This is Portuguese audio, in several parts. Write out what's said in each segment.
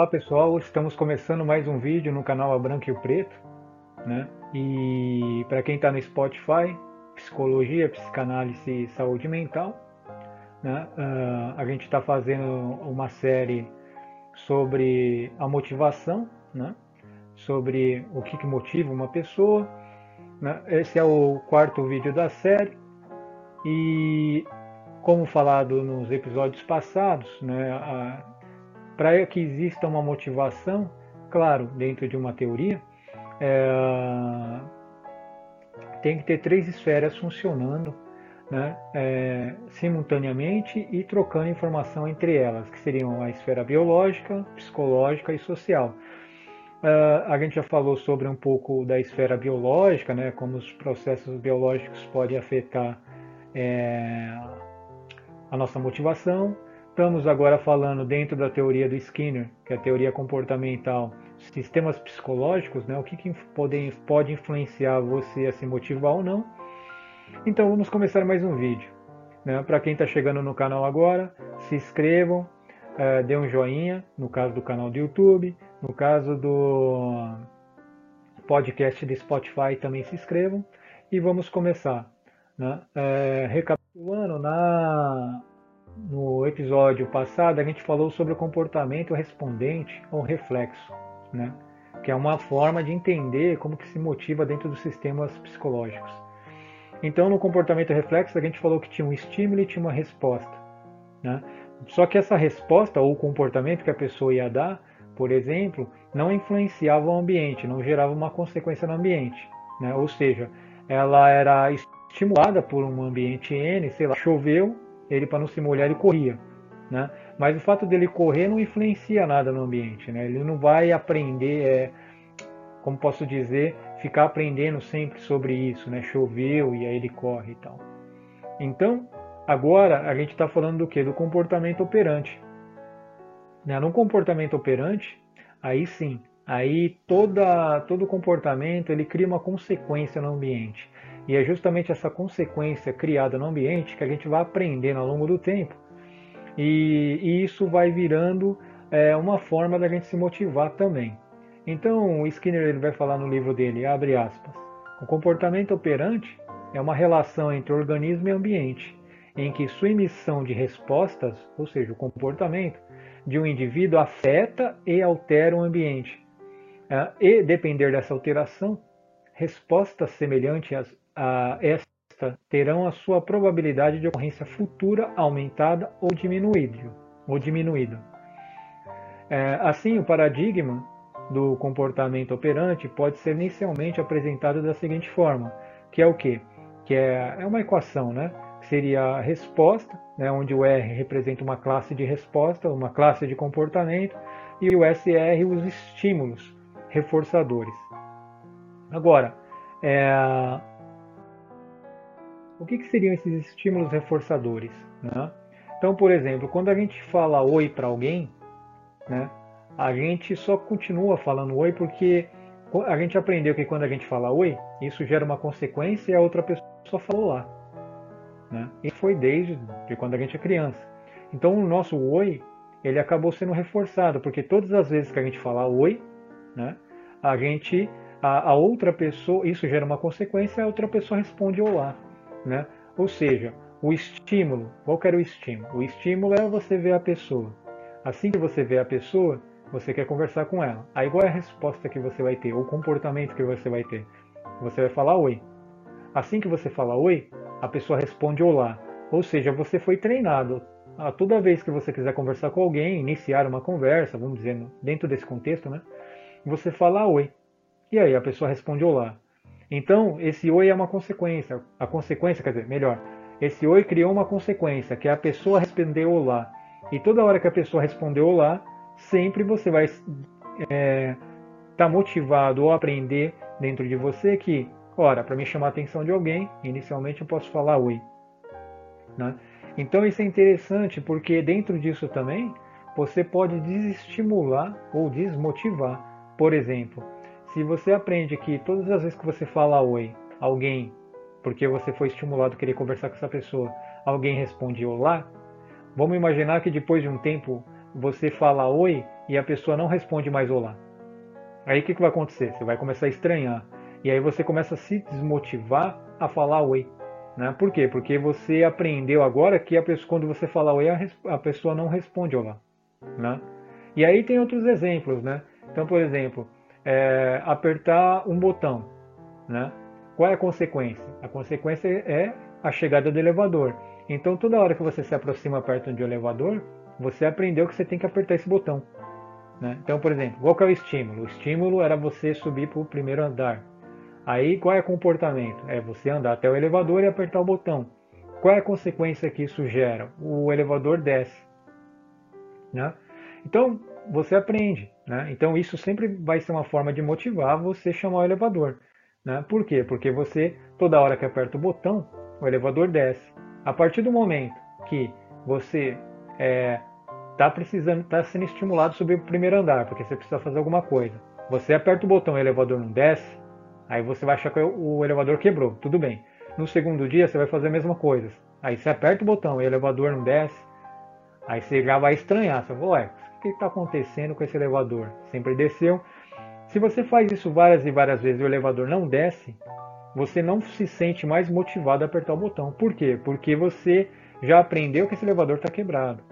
Olá pessoal, estamos começando mais um vídeo no canal A Branco e o Preto, né? E para quem está no Spotify, Psicologia, Psicanálise e Saúde Mental, né? Uh, a gente está fazendo uma série sobre a motivação, né? Sobre o que, que motiva uma pessoa. Né? Esse é o quarto vídeo da série e como falado nos episódios passados, né? A, para que exista uma motivação, claro, dentro de uma teoria, é, tem que ter três esferas funcionando né, é, simultaneamente e trocando informação entre elas, que seriam a esfera biológica, psicológica e social. Uh, a gente já falou sobre um pouco da esfera biológica, né, como os processos biológicos podem afetar é, a nossa motivação. Estamos agora falando dentro da teoria do Skinner, que é a teoria comportamental, sistemas psicológicos, né? o que, que pode, pode influenciar você a se motivar ou não. Então vamos começar mais um vídeo. Né? Para quem está chegando no canal agora, se inscrevam, é, dê um joinha, no caso do canal do YouTube, no caso do podcast do Spotify também se inscrevam e vamos começar. Né? É, recapitulando, na, episódio passado a gente falou sobre o comportamento respondente ou reflexo, né? que é uma forma de entender como que se motiva dentro dos sistemas psicológicos. Então, no comportamento reflexo, a gente falou que tinha um estímulo e tinha uma resposta. Né? Só que essa resposta ou comportamento que a pessoa ia dar, por exemplo, não influenciava o ambiente, não gerava uma consequência no ambiente. Né? Ou seja, ela era estimulada por um ambiente N, sei lá, choveu, ele para não se molhar ele corria, né? Mas o fato dele correr não influencia nada no ambiente, né? Ele não vai aprender, é, como posso dizer, ficar aprendendo sempre sobre isso, né? Choveu e aí ele corre e tal. Então, agora a gente está falando do que? Do comportamento operante. Né? No comportamento operante, aí sim, aí toda, todo comportamento ele cria uma consequência no ambiente. E é justamente essa consequência criada no ambiente que a gente vai aprendendo ao longo do tempo. E, e isso vai virando é, uma forma da gente se motivar também. Então, o Skinner ele vai falar no livro dele, abre aspas, o comportamento operante é uma relação entre organismo e ambiente, em que sua emissão de respostas, ou seja, o comportamento de um indivíduo afeta e altera o ambiente. É, e depender dessa alteração, respostas semelhantes a terão a sua probabilidade de ocorrência futura aumentada ou diminuída. Ou diminuída. É, assim, o paradigma do comportamento operante pode ser inicialmente apresentado da seguinte forma, que é o quê? Que é, é uma equação, né? seria a resposta, né, onde o R representa uma classe de resposta, uma classe de comportamento, e o SR os estímulos reforçadores. Agora, é, o que, que seriam esses estímulos reforçadores? Né? Então, por exemplo, quando a gente fala oi para alguém, né, a gente só continua falando oi porque a gente aprendeu que quando a gente fala oi, isso gera uma consequência e a outra pessoa falou lá. Né? E foi desde de quando a gente é criança. Então, o nosso oi, ele acabou sendo reforçado, porque todas as vezes que a gente fala oi, né, a gente, a, a outra pessoa, isso gera uma consequência, a outra pessoa responde olá. Né? Ou seja, o estímulo, qual que era o estímulo? O estímulo é você ver a pessoa. Assim que você vê a pessoa, você quer conversar com ela. Aí qual é a resposta que você vai ter, o comportamento que você vai ter? Você vai falar oi. Assim que você fala oi, a pessoa responde olá. Ou seja, você foi treinado. A toda vez que você quiser conversar com alguém, iniciar uma conversa, vamos dizer, dentro desse contexto, né? Você fala oi. E aí a pessoa responde olá. Então, esse oi é uma consequência. A consequência, quer dizer, melhor, esse oi criou uma consequência, que é a pessoa respondeu olá. E toda hora que a pessoa respondeu olá, sempre você vai estar é, tá motivado ou aprender dentro de você que, ora, para me chamar a atenção de alguém, inicialmente eu posso falar oi. Né? Então isso é interessante porque dentro disso também você pode desestimular ou desmotivar. Por exemplo, se você aprende que todas as vezes que você fala oi, alguém, porque você foi estimulado a querer conversar com essa pessoa, alguém responde olá, vamos imaginar que depois de um tempo você fala oi e a pessoa não responde mais olá. Aí o que, que vai acontecer? Você vai começar a estranhar. E aí você começa a se desmotivar a falar oi. Né? Por quê? Porque você aprendeu agora que a pessoa, quando você fala oi, a, pessoa não responde olá. Né? E aí tem outros exemplos. Né? Então, por exemplo, é, apertar um botão. Né? Qual é a consequência? A consequência é a chegada do elevador. Então, toda hora que você se aproxima perto de um elevador, você aprendeu que você tem que apertar esse botão. Né? Então, por exemplo, qual é o estímulo? O estímulo era você subir para o primeiro andar. Aí, qual é o comportamento? É você andar até o elevador e apertar o botão. Qual é a consequência que isso gera? O elevador desce. Né? Então, você aprende. Né? Então, isso sempre vai ser uma forma de motivar você chamar o elevador. Né? Por quê? Porque você, toda hora que aperta o botão, o elevador desce. A partir do momento que você está é, tá precisando, está sendo estimulado a subir o primeiro andar, porque você precisa fazer alguma coisa. Você aperta o botão e o elevador não desce, aí você vai achar que o elevador quebrou. Tudo bem. No segundo dia você vai fazer a mesma coisa. Aí você aperta o botão e o elevador não desce, aí você já vai estranhar. Você vai falar, ué, que está acontecendo com esse elevador? Sempre desceu. Se você faz isso várias e várias vezes e o elevador não desce, você não se sente mais motivado a apertar o botão. Por quê? Porque você já aprendeu que esse elevador está quebrado.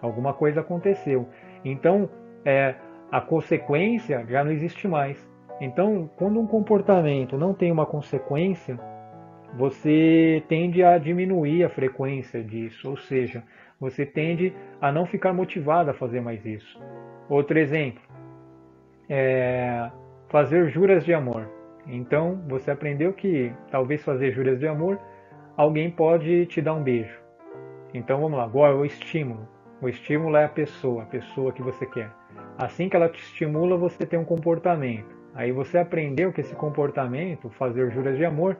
Alguma coisa aconteceu. Então, é, a consequência já não existe mais. Então, quando um comportamento não tem uma consequência, você tende a diminuir a frequência disso, ou seja, você tende a não ficar motivado a fazer mais isso. Outro exemplo, é fazer juras de amor. Então, você aprendeu que talvez fazer juras de amor, alguém pode te dar um beijo. Então, vamos lá, agora o estímulo. O estímulo é a pessoa, a pessoa que você quer. Assim que ela te estimula, você tem um comportamento. Aí você aprendeu que esse comportamento, fazer juras de amor,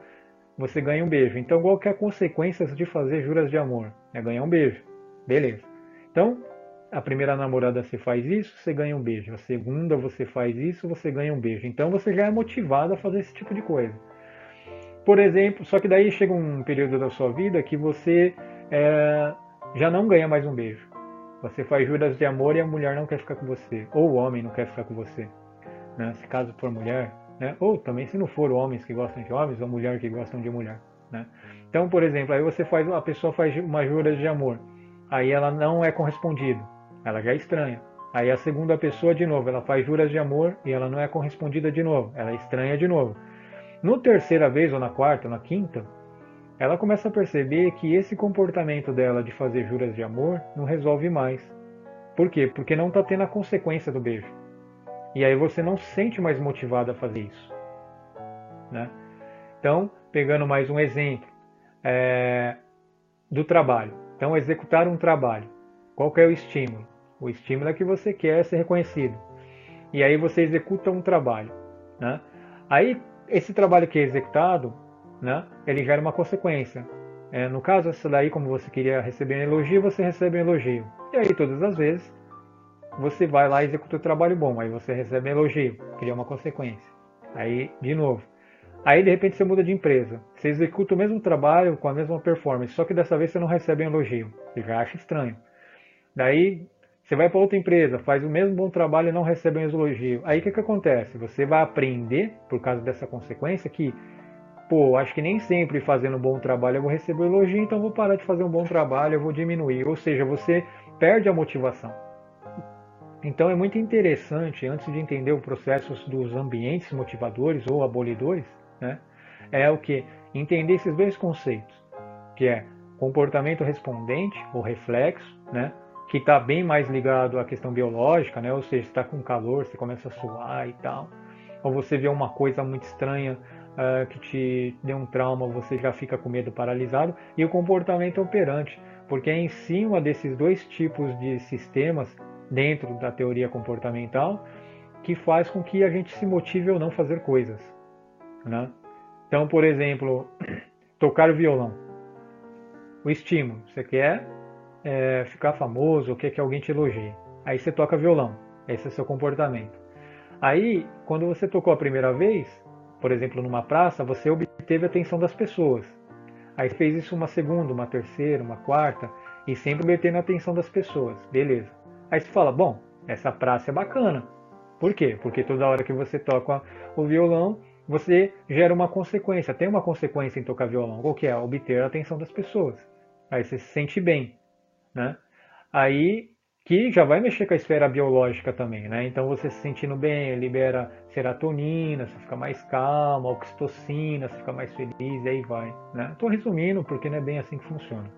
você ganha um beijo. Então, qual que é a consequência de fazer juras de amor? É ganhar um beijo. Beleza. Então, a primeira namorada você faz isso, você ganha um beijo. A segunda você faz isso, você ganha um beijo. Então você já é motivado a fazer esse tipo de coisa. Por exemplo, só que daí chega um período da sua vida que você é, já não ganha mais um beijo. Você faz juras de amor e a mulher não quer ficar com você. Ou o homem não quer ficar com você. Né? Se caso for mulher. Né? Ou também se não for homens que gostam de homens ou mulher que gostam de mulher. Né? Então, por exemplo, aí você faz, a pessoa faz uma jura de amor. Aí ela não é correspondida ela já é estranha. Aí a segunda pessoa, de novo, ela faz juras de amor e ela não é correspondida de novo, ela é estranha de novo. No terceira vez, ou na quarta, ou na quinta, ela começa a perceber que esse comportamento dela de fazer juras de amor não resolve mais. Por quê? Porque não está tendo a consequência do beijo. E aí você não se sente mais motivado a fazer isso. Né? Então, pegando mais um exemplo é, do trabalho. Então, executar um trabalho. Qual é o estímulo? O estímulo é que você quer ser reconhecido. E aí você executa um trabalho. Né? Aí, esse trabalho que é executado, né, ele gera uma consequência. É, no caso, essa daí, como você queria receber um elogio, você recebe um elogio. E aí, todas as vezes, você vai lá e executa o um trabalho bom. Aí você recebe um elogio, cria uma consequência. Aí, de novo. Aí, de repente, você muda de empresa. Você executa o mesmo trabalho com a mesma performance, só que dessa vez você não recebe um elogio. Você já acha estranho. Daí, você vai para outra empresa, faz o mesmo bom trabalho e não recebe um elogio. Aí o que, que acontece? Você vai aprender, por causa dessa consequência, que, pô, acho que nem sempre fazendo um bom trabalho eu vou receber um elogio, então vou parar de fazer um bom trabalho, eu vou diminuir. Ou seja, você perde a motivação. Então é muito interessante, antes de entender o processo dos ambientes motivadores ou abolidores, né, é o que? Entender esses dois conceitos, que é comportamento respondente ou reflexo, né, que está bem mais ligado à questão biológica, né? Ou seja, está com calor, você começa a suar e tal. Ou você vê uma coisa muito estranha uh, que te deu um trauma, você já fica com medo paralisado. E o comportamento operante, porque é em cima desses dois tipos de sistemas dentro da teoria comportamental que faz com que a gente se motive ou não fazer coisas, né? Então, por exemplo, tocar violão. O estímulo, você quer é, ficar famoso, quer que alguém te elogie. Aí você toca violão. Esse é o seu comportamento. Aí, quando você tocou a primeira vez, por exemplo, numa praça, você obteve a atenção das pessoas. Aí fez isso uma segunda, uma terceira, uma quarta, e sempre obtendo a atenção das pessoas. Beleza. Aí você fala, bom, essa praça é bacana. Por quê? Porque toda hora que você toca o violão, você gera uma consequência, tem uma consequência em tocar violão. Qual que é? Obter a atenção das pessoas. Aí você se sente bem, né? Aí que já vai mexer com a esfera biológica também, né? Então você se sentindo bem, libera serotonina, você fica mais calmo, oxitocina, você fica mais feliz e aí vai, né? Tô resumindo porque não é bem assim que funciona.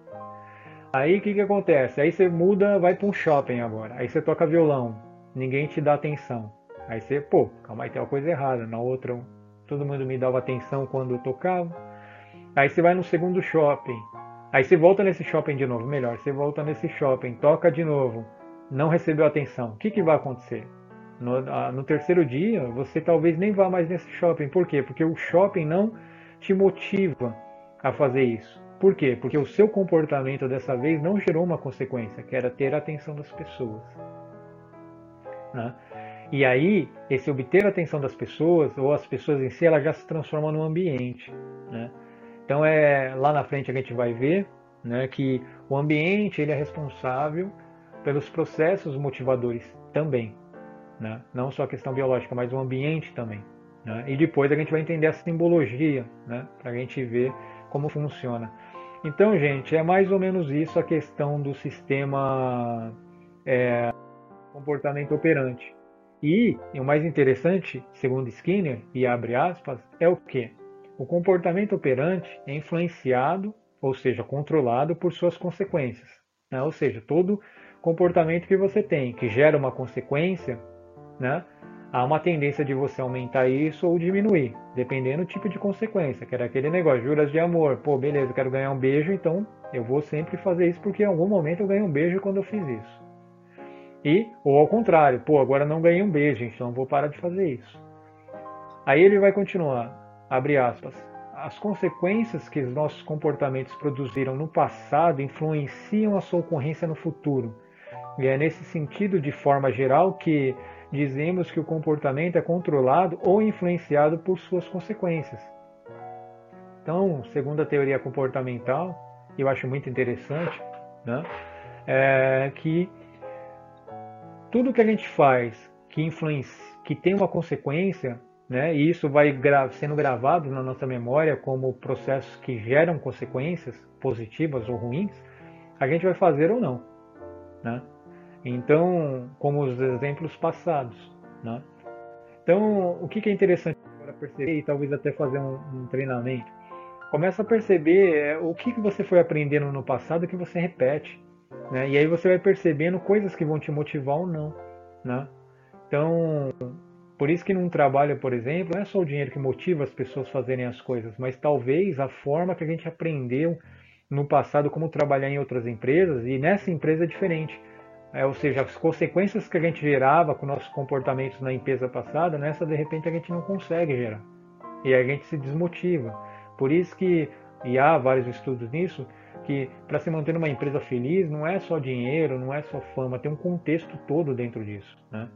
Aí o que que acontece? Aí você muda, vai para um shopping agora. Aí você toca violão, ninguém te dá atenção. Aí você, pô, calma aí, tem uma coisa errada. Na outra, todo mundo me dava atenção quando eu tocava. Aí você vai no segundo shopping. Aí você volta nesse shopping de novo, melhor, você volta nesse shopping, toca de novo não recebeu atenção, o que, que vai acontecer? No, no, terceiro dia, você talvez nem vá mais nesse shopping. Por quê? Porque o shopping não te motiva a fazer isso. Por quê? Porque o seu comportamento dessa vez não gerou uma consequência, que era ter a atenção das pessoas. Né? E aí, esse obter a atenção das pessoas, ou as pessoas em si, ela já se transforma no ambiente. Né? Então, é, lá na frente a gente vai ver né, que o ambiente ele é responsável pelos processos motivadores também. Né? Não só a questão biológica, mas o ambiente também. Né? E depois a gente vai entender a simbologia, né? para a gente ver como funciona. Então, gente, é mais ou menos isso a questão do sistema é, comportamento operante. E, e o mais interessante, segundo Skinner, e abre aspas, é o que? O comportamento operante é influenciado, ou seja, controlado por suas consequências. Né? Ou seja, todo comportamento que você tem, que gera uma consequência, né? Há uma tendência de você aumentar isso ou diminuir, dependendo do tipo de consequência. Que era aquele negócio, juras de amor. Pô, beleza, eu quero ganhar um beijo, então eu vou sempre fazer isso porque em algum momento eu ganhei um beijo quando eu fiz isso. E, ou ao contrário, pô, agora não ganhei um beijo, então vou parar de fazer isso. Aí ele vai continuar, abre aspas. As consequências que os nossos comportamentos produziram no passado influenciam a sua ocorrência no futuro e é nesse sentido, de forma geral, que dizemos que o comportamento é controlado ou influenciado por suas consequências. Então, segundo a teoria comportamental, eu acho muito interessante, né, é que tudo que a gente faz que influencia, que tem uma consequência, né, e isso vai gra sendo gravado na nossa memória como processos que geram consequências positivas ou ruins, a gente vai fazer ou não, né? Então, como os exemplos passados. Né? Então, o que é interessante para perceber e talvez até fazer um, um treinamento? Começa a perceber é, o que, que você foi aprendendo no passado que você repete. Né? E aí você vai percebendo coisas que vão te motivar ou não. Né? Então, por isso que num trabalho, por exemplo, não é só o dinheiro que motiva as pessoas a fazerem as coisas, mas talvez a forma que a gente aprendeu no passado como trabalhar em outras empresas e nessa empresa é diferente. É, ou seja, as consequências que a gente gerava com nossos comportamentos na empresa passada, nessa de repente a gente não consegue gerar. E a gente se desmotiva. Por isso que, e há vários estudos nisso, que para se manter numa empresa feliz não é só dinheiro, não é só fama, tem um contexto todo dentro disso. Né?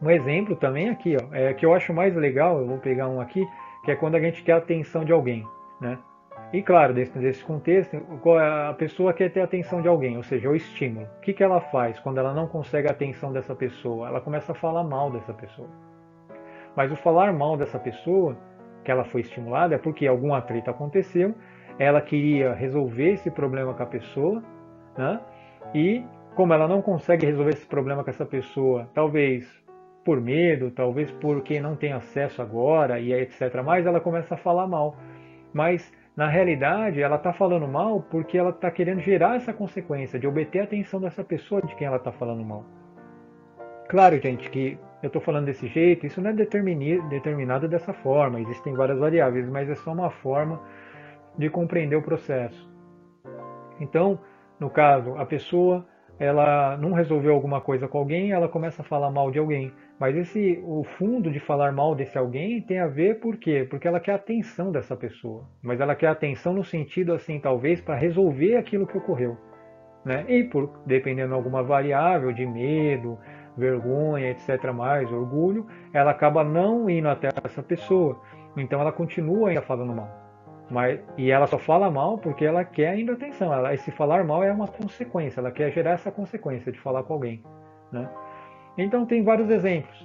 Um exemplo também aqui, ó, é que eu acho mais legal, eu vou pegar um aqui, que é quando a gente quer a atenção de alguém. Né? E claro, dentro desse contexto, a pessoa quer ter a atenção de alguém, ou seja, o estímulo. O que, que ela faz quando ela não consegue a atenção dessa pessoa? Ela começa a falar mal dessa pessoa. Mas o falar mal dessa pessoa, que ela foi estimulada, é porque algum atrito aconteceu, ela queria resolver esse problema com a pessoa, né? e como ela não consegue resolver esse problema com essa pessoa, talvez por medo, talvez porque não tem acesso agora e etc. Mas ela começa a falar mal. Mas na realidade, ela está falando mal porque ela está querendo gerar essa consequência de obter a atenção dessa pessoa de quem ela está falando mal. Claro, gente, que eu estou falando desse jeito, isso não é determinado dessa forma, existem várias variáveis, mas é só uma forma de compreender o processo. Então, no caso, a pessoa ela não resolveu alguma coisa com alguém, ela começa a falar mal de alguém. Mas esse, o fundo de falar mal desse alguém tem a ver por quê? Porque ela quer a atenção dessa pessoa. Mas ela quer a atenção no sentido assim, talvez, para resolver aquilo que ocorreu. Né? E por dependendo de alguma variável de medo, vergonha, etc., mais orgulho, ela acaba não indo até essa pessoa. Então ela continua ainda falando mal. Mas, e ela só fala mal porque ela quer ainda atenção. Ela, esse falar mal é uma consequência, ela quer gerar essa consequência de falar com alguém. Né? Então tem vários exemplos.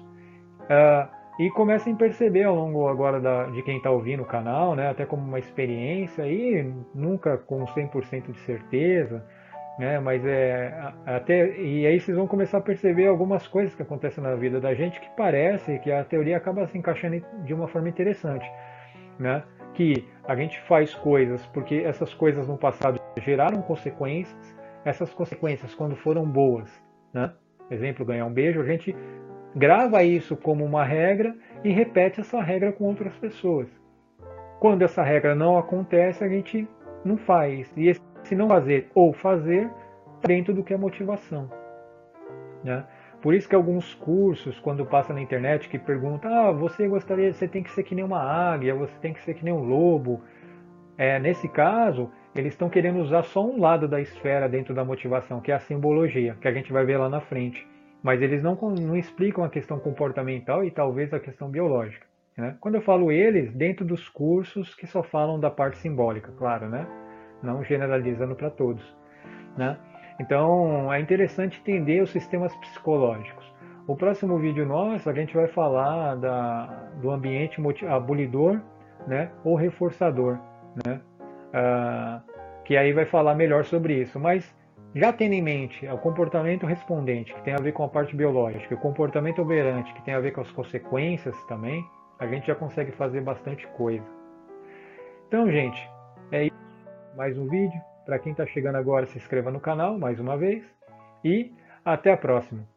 Uh, e comecem a perceber ao longo agora da, de quem está ouvindo o canal, né, até como uma experiência, e nunca com 100% de certeza, né, mas é até e aí vocês vão começar a perceber algumas coisas que acontecem na vida da gente que parece que a teoria acaba se encaixando de uma forma interessante, né? Que a gente faz coisas porque essas coisas no passado geraram consequências, essas consequências quando foram boas, né? Exemplo, ganhar um beijo, a gente grava isso como uma regra e repete essa regra com outras pessoas. Quando essa regra não acontece, a gente não faz. E se não fazer ou fazer, dentro do que é motivação. Né? Por isso que alguns cursos, quando passa na internet, que perguntam, ah, você gostaria, você tem que ser que nem uma águia, você tem que ser que nem um lobo. É, nesse caso, eles estão querendo usar só um lado da esfera dentro da motivação, que é a simbologia, que a gente vai ver lá na frente mas eles não, não explicam a questão comportamental e talvez a questão biológica. Né? Quando eu falo eles, dentro dos cursos que só falam da parte simbólica, claro, né? não generalizando para todos. Né? Então é interessante entender os sistemas psicológicos. O próximo vídeo nosso a gente vai falar da, do ambiente abolidor né, ou reforçador, né? Ah, que aí vai falar melhor sobre isso. Mas já tendo em mente o comportamento respondente, que tem a ver com a parte biológica, o comportamento operante, que tem a ver com as consequências também, a gente já consegue fazer bastante coisa. Então, gente, é isso. Mais um vídeo. Para quem está chegando agora, se inscreva no canal mais uma vez. E até a próxima.